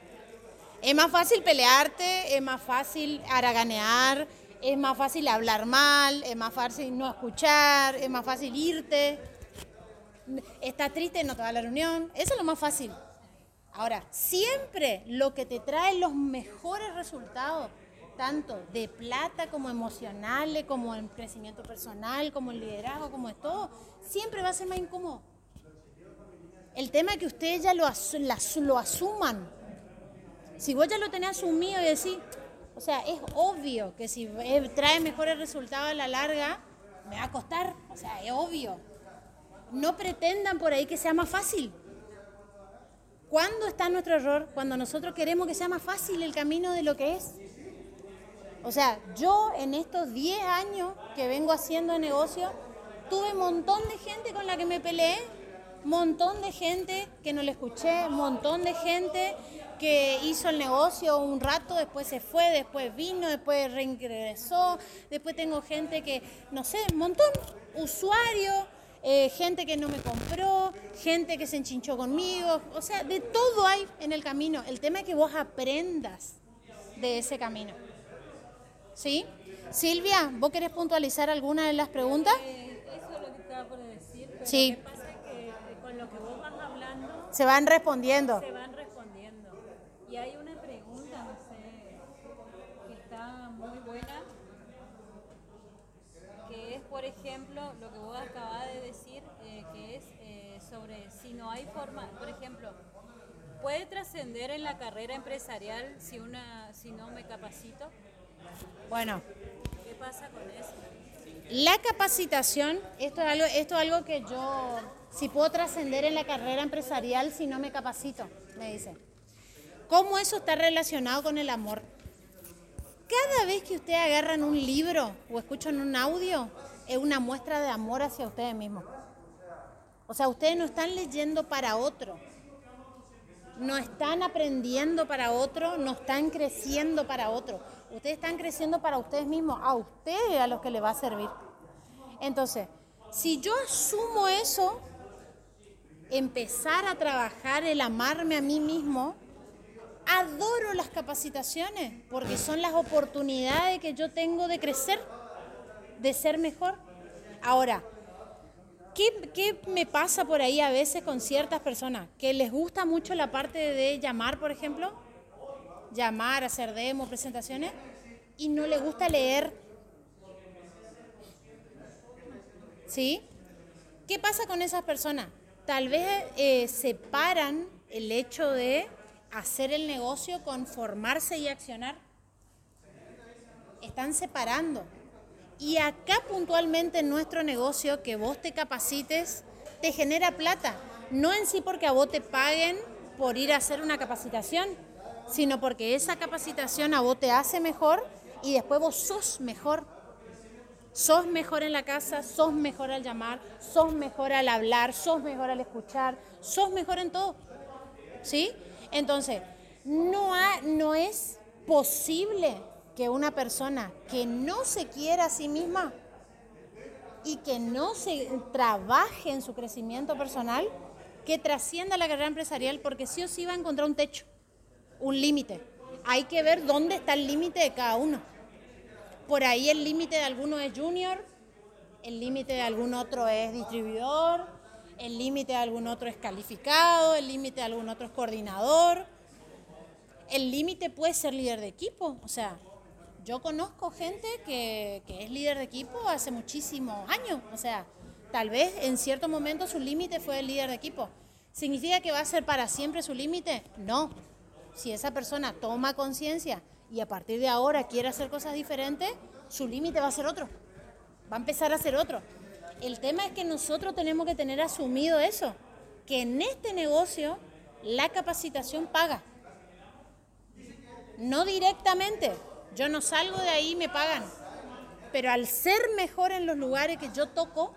es más fácil pelearte, es más fácil haraganear, es más fácil hablar mal, es más fácil no escuchar, es más fácil irte está triste, no te va a la reunión. Eso es lo más fácil. Ahora, siempre lo que te trae los mejores resultados, tanto de plata como emocionales, como en crecimiento personal, como en liderazgo, como en todo, siempre va a ser más incómodo. El tema es que ustedes ya lo, lo asuman. Si vos ya lo tenés asumido y decís, o sea, es obvio que si trae mejores resultados a la larga, me va a costar, o sea, es obvio no pretendan por ahí que sea más fácil. ¿Cuándo está nuestro error? Cuando nosotros queremos que sea más fácil el camino de lo que es. O sea, yo en estos 10 años que vengo haciendo negocio, tuve un montón de gente con la que me peleé, montón de gente que no le escuché, montón de gente que hizo el negocio un rato, después se fue, después vino, después reingresó, después tengo gente que, no sé, un montón, usuario, eh, gente que no me compró, gente que se enchinchó conmigo, o sea, de todo hay en el camino. El tema es que vos aprendas de ese camino. ¿Sí? Silvia, ¿vos querés puntualizar alguna de las preguntas? Eh, eso es lo que estaba por decir. Pero sí. Lo que pasa es que eh, con lo que vos vas hablando... Se van respondiendo. Se van respondiendo. Y hay una pregunta, no sé, que está muy buena, que es, por ejemplo, lo que vos acabas de decir, eh, que es eh, sobre si no hay forma, por ejemplo, ¿puede trascender en la carrera empresarial si, una, si no me capacito? Bueno. ¿Qué pasa con eso? La capacitación, esto es algo, esto es algo que yo, si puedo trascender en la carrera empresarial si no me capacito, me dice. ¿Cómo eso está relacionado con el amor? Cada vez que ustedes agarran un libro o escuchan un audio, es una muestra de amor hacia ustedes mismos. O sea, ustedes no están leyendo para otro, no están aprendiendo para otro, no están creciendo para otro. Ustedes están creciendo para ustedes mismos, a ustedes a los que les va a servir. Entonces, si yo asumo eso, empezar a trabajar el amarme a mí mismo, adoro las capacitaciones porque son las oportunidades que yo tengo de crecer, de ser mejor. Ahora, ¿qué, me pasa por ahí a veces con ciertas personas? Que les gusta mucho la parte de llamar, por ejemplo, llamar, hacer demos, presentaciones, y no les gusta leer. ¿Sí? ¿Qué pasa con esas personas? Tal vez eh, separan el hecho de hacer el negocio con formarse y accionar. Están separando. Y acá puntualmente en nuestro negocio, que vos te capacites, te genera plata. No en sí porque a vos te paguen por ir a hacer una capacitación, sino porque esa capacitación a vos te hace mejor y después vos sos mejor. Sos mejor en la casa, sos mejor al llamar, sos mejor al hablar, sos mejor al escuchar, sos mejor en todo. ¿Sí? Entonces, no, no es posible que una persona que no se quiera a sí misma y que no se trabaje en su crecimiento personal, que trascienda la carrera empresarial porque sí o sí va a encontrar un techo, un límite. Hay que ver dónde está el límite de cada uno. Por ahí el límite de algunos es junior, el límite de algún otro es distribuidor, el límite de algún otro es calificado, el límite de algún otro es coordinador. El límite puede ser líder de equipo, o sea, yo conozco gente que, es líder de equipo hace muchísimos años, o sea, tal vez en cierto momento su límite fue el líder de equipo. ¿Significa que va a ser para siempre su límite? No. Si esa persona toma conciencia y a partir de ahora quiere hacer cosas diferentes, su límite va a ser otro. Va a empezar a ser otro. El tema es que nosotros tenemos que tener asumido eso, que en este negocio la capacitación paga. No directamente, yo no salgo de ahí y me pagan, pero al ser mejor en los lugares que yo toco,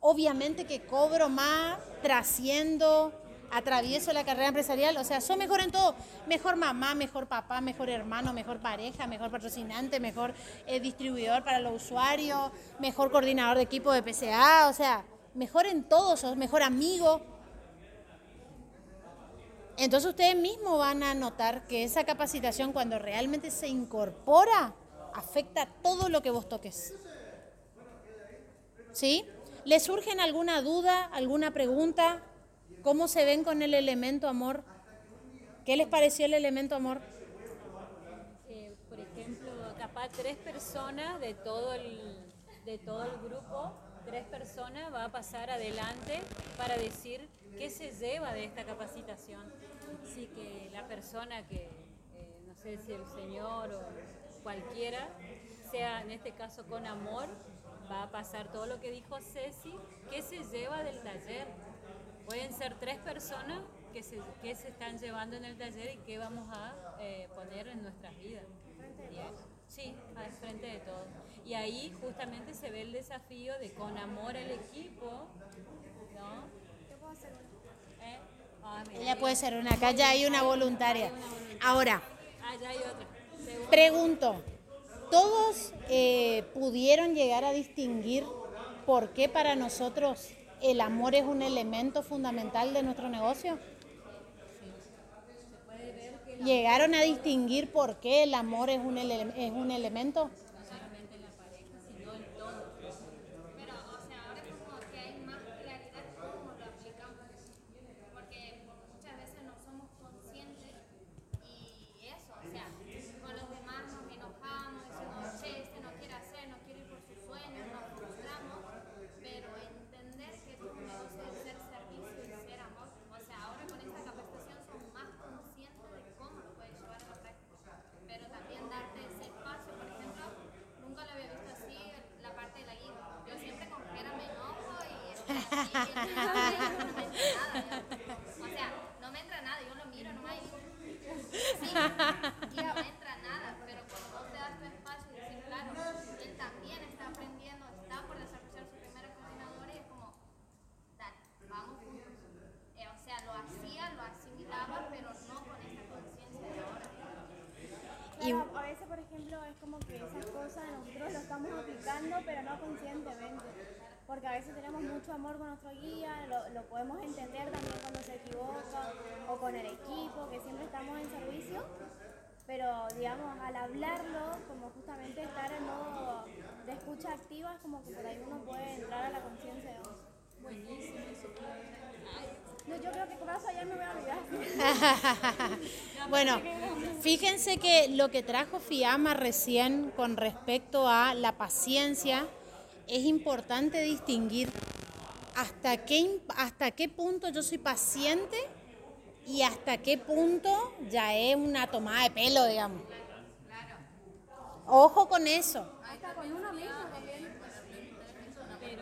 obviamente que cobro más, trasciendo, atravieso la carrera empresarial, o sea, soy mejor en todo, mejor mamá, mejor papá, mejor hermano, mejor pareja, mejor patrocinante, mejor eh, distribuidor para los usuarios, mejor coordinador de equipo de PCA, o sea, mejor en todo, sos mejor amigo. Entonces ustedes mismos van a notar que esa capacitación cuando realmente se incorpora afecta todo lo que vos toques. ¿Sí? ¿Les surgen alguna duda, alguna pregunta? ¿Cómo se ven con el elemento amor? ¿Qué les pareció el elemento amor? Eh, por ejemplo, capaz tres personas de todo el, de todo el grupo, tres personas va a pasar adelante para decir qué se lleva de esta capacitación. Así que la persona que, eh, no sé si el señor o cualquiera, sea en este caso con amor, va a pasar todo lo que dijo Ceci, qué se lleva del taller. Pueden ser tres personas que se, que se están llevando en el taller y qué vamos a eh, poner en nuestras vidas. Sí, al frente de todo. Y ahí justamente se ve el desafío de con amor al equipo, ¿no? ¿Eh? Ah, mira, Ella puede ser una, acá ya hay una voluntaria. Ahora, Ah, hay otra. Pregunto, ¿todos eh, pudieron llegar a distinguir por qué para nosotros el amor es un elemento fundamental de nuestro negocio? ¿Llegaron a distinguir por qué el amor es un, es un elemento? Pero, o sea, ahora como que hay más claridad cómo lo aplicamos. Porque muchas veces no somos conscientes y eso, o sea, con los demás nos enojamos, decimos, che, este no quiere hacer, no quiere ir por sus sueños, nos frustramos, pero entender que es un negocio de ser servicio y ser amor. O sea, ahora con esta capacitación son más conscientes de cómo lo puedes llevar a la práctica. Pero también darte ese espacio, por ejemplo, nunca lo había visto así la parte de la guía. Yo siempre con Jera me enojo y estoy así, y no me entra nada. O sea, no me entra nada, yo lo miro nomás y digo, sí, guía, no me entra nada, pero cuando vos te das tu espacio y decir, claro, él también está aprendiendo, está por desarrollar su primera coordinadora y es como, dale, vamos juntos. Eh, o sea, lo hacía, lo asimilaba, pero no con esa conciencia de ahora. Claro, a veces, por ejemplo, es como que esas cosas nosotros pero no conscientemente. Porque a veces tenemos mucho amor con nuestro guía, lo, lo podemos entender también cuando se equivoca, o con el equipo, que siempre estamos en servicio. Pero, digamos, al hablarlo, como justamente estar en modo de escucha activa, es como que por ahí uno puede entrar a la conciencia de vos. Buenísimo. No, yo creo que con eso me voy a olvidar. Bueno, fíjense que lo que trajo Fiamma recién con respecto a la paciencia, es importante distinguir hasta qué, hasta qué punto yo soy paciente y hasta qué punto ya es una tomada de pelo, digamos. Ojo con eso.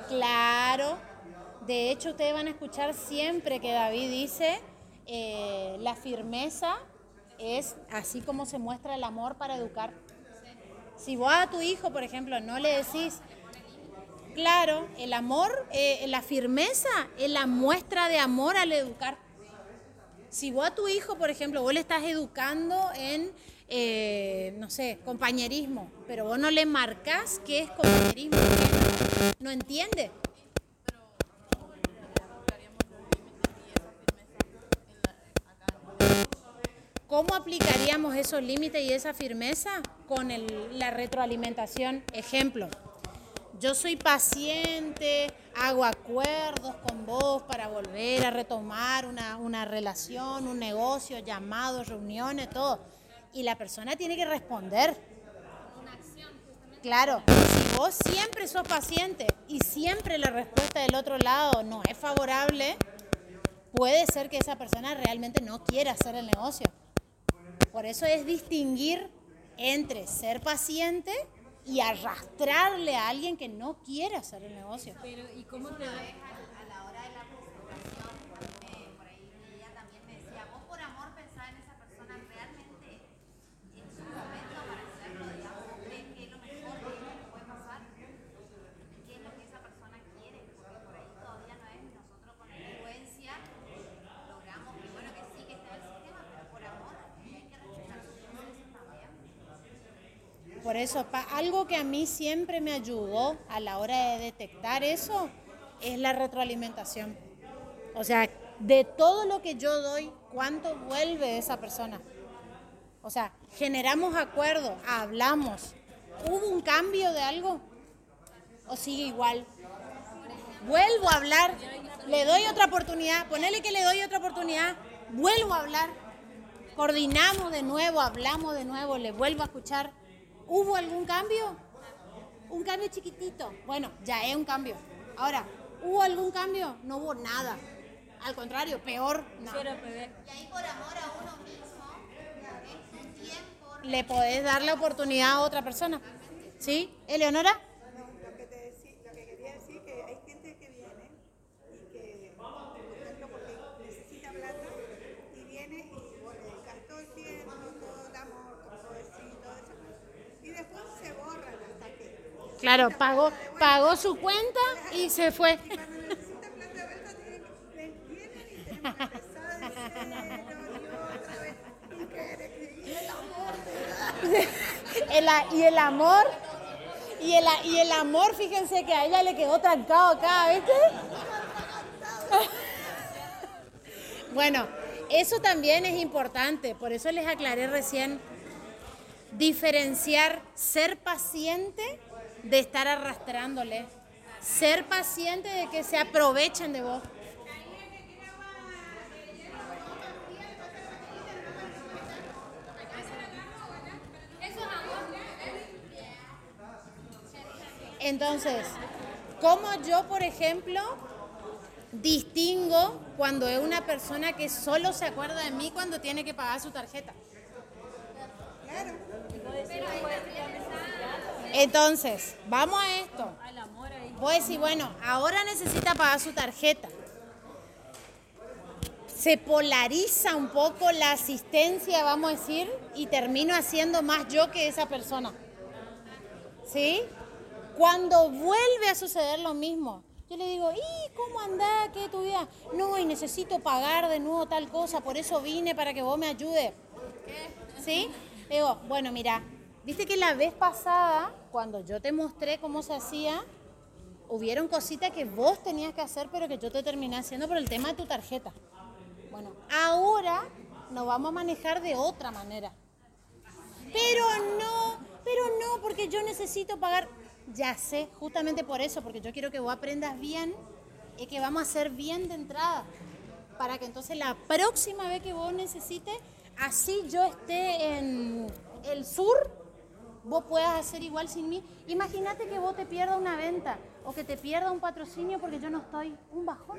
Claro. De hecho, ustedes van a escuchar siempre que David dice, eh, la firmeza es así como se muestra el amor para educar. Si vos a tu hijo, por ejemplo, no le decís, claro, el amor, eh, la firmeza es la muestra de amor al educar. Si vos a tu hijo, por ejemplo, vos le estás educando en, eh, no sé, compañerismo, pero vos no le marcás qué es compañerismo, no entiende. ¿Cómo aplicaríamos esos límites y esa firmeza con el- la retroalimentación? Ejemplo, yo soy paciente, hago acuerdos con vos para volver a retomar una, una relación, un negocio, llamados, reuniones, todo. Y la persona tiene que responder. Claro, si vos siempre sos paciente y siempre la respuesta del otro lado no es favorable, puede ser que esa persona realmente no quiera hacer el negocio. Por eso es distinguir entre ser paciente y arrastrarle a alguien que no quiere hacer el negocio. Pero, ¿y cómo te a la hora de la presentación, me- por ahí ella también me decía, vos por amor pensás en esa persona realmente en su momento para hacerlo, digamos, vos crees que es lo mejor que le puede pasar, qué es lo que esa persona quiere, porque por ahí todavía no es, y nosotros con la influencia logramos que bueno que sí que está el sistema, pero por amor hay que respetar sus procesos también. Por eso, pa- algo que a mí siempre me ayudó a la hora de detectar eso es la retroalimentación. O sea, de todo lo que yo doy, ¿cuánto vuelve esa persona? O sea, generamos acuerdo, hablamos. ¿Hubo un cambio de algo? ¿O sigue igual? Vuelvo a hablar, le doy otra oportunidad, ponele que le doy otra oportunidad, vuelvo a hablar, coordinamos de nuevo, hablamos de nuevo, le vuelvo a escuchar. ¿Hubo algún cambio? Un cambio chiquitito. Bueno, ya es un cambio. Ahora, ¿hubo algún cambio? No hubo nada. Al contrario, peor. No. Y ahí por amor a uno mismo, tiempo Le podés dar la oportunidad a otra persona. ¿Sí? ¿Eleonora? Lo que, te decí- lo que quería decir que hay gente que viene y que, por ejemplo, porque necesita plata y viene y vos le dedicas todo el tiempo, todo el amor, todo decir, todo eso. Y después se borran hasta que. Claro, pagó, pagó su cuenta y se fue. El y el amor, y el, y el amor, fíjense que a ella le quedó trancado acá, ¿viste? Bueno, eso también es importante, por eso les aclaré recién, diferenciar ser paciente de estar arrastrándole, ser paciente de que se aprovechen de vos. Entonces, como yo, por ejemplo, distingo cuando es una persona que solo se acuerda de mí cuando tiene que pagar su tarjeta? Entonces, vamos a esto. Ahí. Vos decís, bueno, ahora necesita pagar su tarjeta. Se polariza un poco la asistencia, vamos a decir, y termino haciendo más yo que esa persona. ¿Sí? Cuando vuelve a suceder lo mismo, yo le digo, ¿y cómo andás? ¿Qué es tu vida? No, y necesito pagar de nuevo tal cosa, por eso vine para que vos me ayudes. ¿Sí? Le digo, bueno, mira, viste que la vez pasada, cuando yo te mostré cómo se hacía, hubieron cositas que vos tenías que hacer, pero que yo te terminé haciendo por el tema de tu tarjeta. Bueno, ahora nos vamos a manejar de otra manera. Pero no, pero no, porque yo necesito pagar. Ya sé, justamente por eso, porque yo quiero que vos aprendas bien y que vamos a hacer bien de entrada. Para que entonces la próxima vez que vos necesites, así yo esté en el sur, vos puedas hacer igual sin mí. Imagínate que vos te pierdas una venta o que te pierda un patrocinio porque yo no estoy. Un bajón.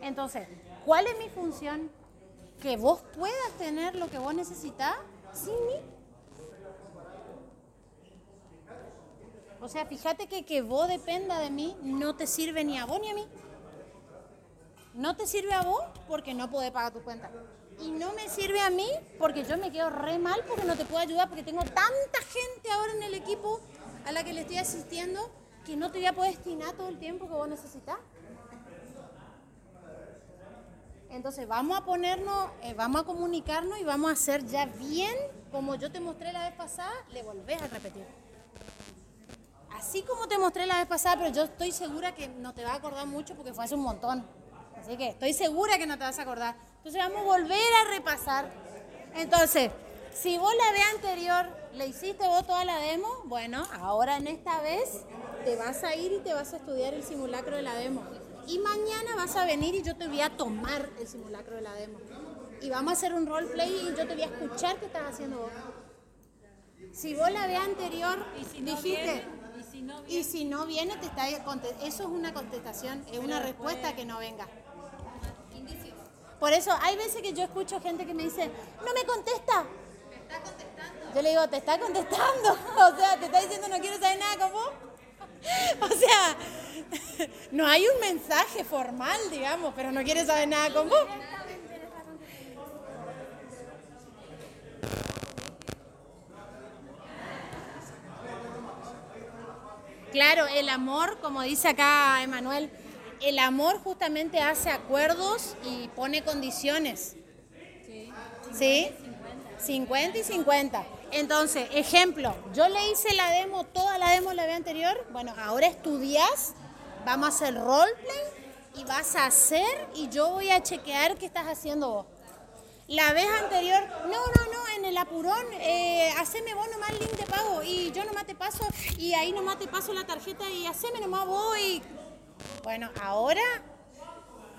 Entonces, ¿cuál es mi función? Que vos puedas tener lo que vos necesitas sin mí. O sea, fíjate que que vos dependa de mí no te sirve ni a vos ni a mí. No te sirve a vos porque no podés pagar tu cuenta. Y no me sirve a mí porque yo me quedo re mal porque no te puedo ayudar porque tengo tanta gente ahora en el equipo a la que le estoy asistiendo que no te voy a poder destinar todo el tiempo que vos necesitas. Entonces vamos a ponernos, eh, vamos a comunicarnos y vamos a hacer ya bien, como yo te mostré la vez pasada, le volvés a repetir. Así como te mostré la vez pasada, pero yo estoy segura que no te vas a acordar mucho porque fue hace un montón. Así que estoy segura que no te vas a acordar. Entonces vamos a volver a repasar. Entonces, Si vos la vez anterior le hiciste vos toda la demo, bueno, ahora en esta vez te vas a ir y te vas a estudiar el simulacro de la demo. Y mañana vas a venir y yo te voy a tomar el simulacro de la demo. Y vamos a hacer un roleplay y yo te voy a escuchar qué estás haciendo vos. Si vos la vez anterior Y si no dijiste, viene, y si no y viene, si no viene, te está eso es una contestación, es una respuesta que no venga. Por eso hay veces que yo escucho gente que me dice, no me contesta. ¿Me está contestando? Yo le digo, te está contestando. O sea, te está diciendo no quiero saber nada con vos. O sea, no hay un mensaje formal, digamos, pero no quiere saber nada con vos. Claro, el amor, como dice acá Emanuel, el amor justamente hace acuerdos y pone condiciones. ¿Sí? 50 y 50. Entonces, ejemplo, yo le hice la demo, toda la demo la vez anterior. Bueno, ahora estudias, vamos a hacer roleplay y vas a hacer y yo voy a chequear qué estás haciendo vos. La vez anterior, no, no, no, en el apurón, eh, haceme vos nomás el link de pago y yo nomás te paso y ahí nomás te paso la tarjeta y haceme nomás vos y... Bueno, ahora,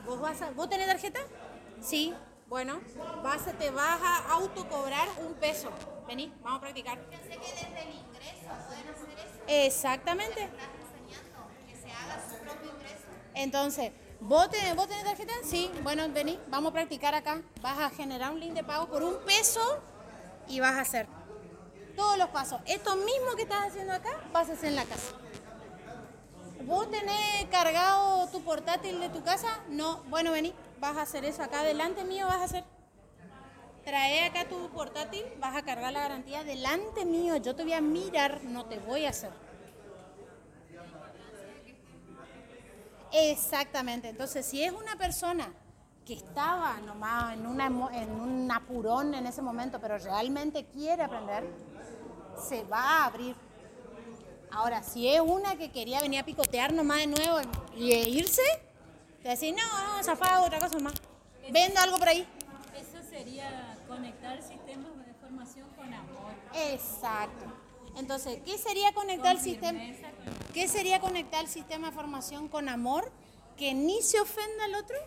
¿vos, vas a- ¿vos tenés tarjeta? Sí, bueno, vas a- te vas a autocobrar un peso. Vení, vamos a practicar. Pensé que desde el ingreso pueden hacer eso. Exactamente. Estás enseñando que se haga su propio ingreso. Entonces, ¿vos tenés, ¿vos tenés tarjeta? Sí, bueno, vení, vamos a practicar acá. Vas a generar un link de pago por un peso y vas a hacer todos los pasos. Esto mismo que estás haciendo acá, vas a hacer en la casa. ¿Vos tenés cargado tu portátil de tu casa? No, bueno, vení, vas a hacer eso acá delante mío, vas a hacer. Trae acá tu portátil, vas a cargar la garantía delante mío, yo te voy a mirar, no te voy a hacer. Exactamente. Entonces, si es una persona que estaba nomás en, una, en un apurón en ese momento, pero realmente quiere aprender, se va a abrir. Ahora, si es una que quería venir a picotear nomás de nuevo y e irse, te decir, no, no, zafado, otra cosa más. Vendo algo por ahí. eso sería conectar sistemas de formación con amor. Exacto. Entonces, ¿qué sería conectar el sistema? con- ¿Qué sería conectar el sistema de formación con amor? Que ni se ofenda al otro,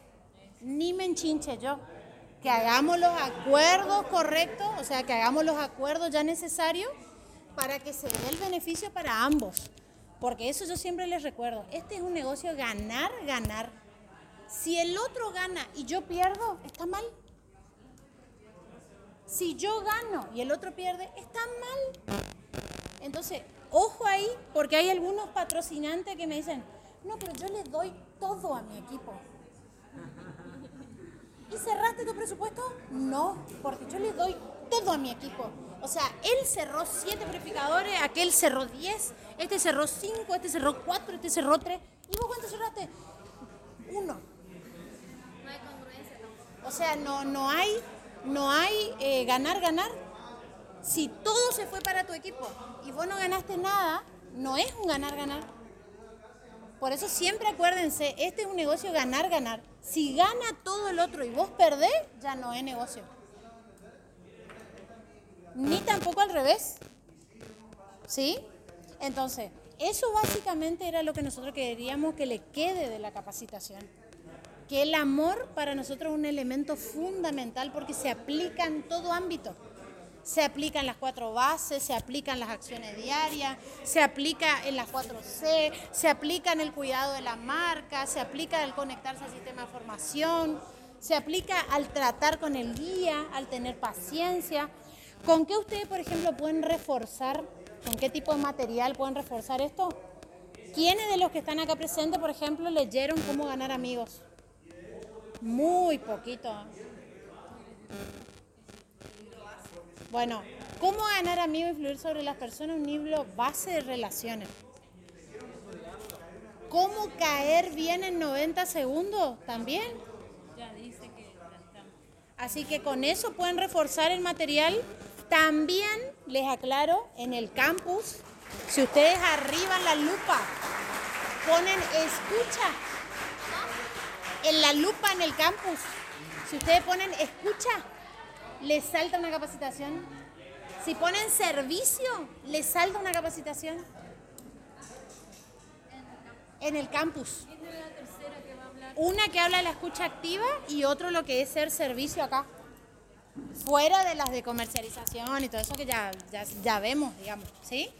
ni me enchinche yo. Que hagamos los acuerdos correctos, o sea, que hagamos los acuerdos ya necesarios para que se dé el beneficio para ambos. Porque eso yo siempre les recuerdo. Este es un negocio ganar, ganar. Si el otro gana y yo pierdo, está mal. Si yo gano y el otro pierde, está mal. Entonces, ojo ahí, porque hay algunos patrocinantes que me dicen, no, pero yo le doy todo a mi equipo. ¿Y cerraste tu presupuesto? No, porque yo le doy todo a mi equipo. O sea, él cerró siete purificadores, aquel cerró 10, este cerró 5, este cerró 4, este cerró 3. ¿Y vos cuánto cerraste? Uno. No hay congruencia. O sea, no, no hay, no hay eh, ganar, ganar. Si todo se fue para tu equipo y vos no ganaste nada, no es un ganar, ganar. Por eso siempre acuérdense, este es un negocio ganar, ganar. Si gana todo el otro y vos perdés, ya no es negocio. Ni tampoco al revés. ¿Sí? Entonces, eso básicamente era lo que nosotros queríamos que le quede de la capacitación que el amor para nosotros es un elemento fundamental porque se aplica en todo ámbito. Se aplica en las cuatro bases, se aplica en las acciones diarias, se aplica en las cuatro C, se aplica en el cuidado de la marca, se aplica al conectarse al sistema de formación, se aplica al tratar con el guía, al tener paciencia. ¿Con qué ustedes, por ejemplo, pueden reforzar, con qué tipo de material pueden reforzar esto? ¿Quiénes de los que están acá presentes, por ejemplo, leyeron cómo ganar amigos? Muy poquito. Bueno, ¿cómo ganar amigos e influir sobre las personas? Un libro base de relaciones. ¿Cómo caer bien en 90 segundos? También. Ya dice que ya estamos. Así que con eso pueden reforzar el material. También les aclaro, en el campus, si ustedes arriban la lupa, ponen escucha. En la lupa en el campus, si ustedes ponen escucha, les salta una capacitación Si ponen servicio, les salta una capacitación. En el campus. Una que habla de la escucha activa y otro lo que es ser servicio acá. Fuera de las de comercialización y todo eso que ya, ya, ya vemos, digamos. ¿Sí?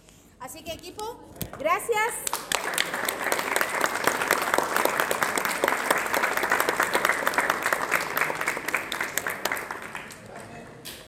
Así que equipo, gracias.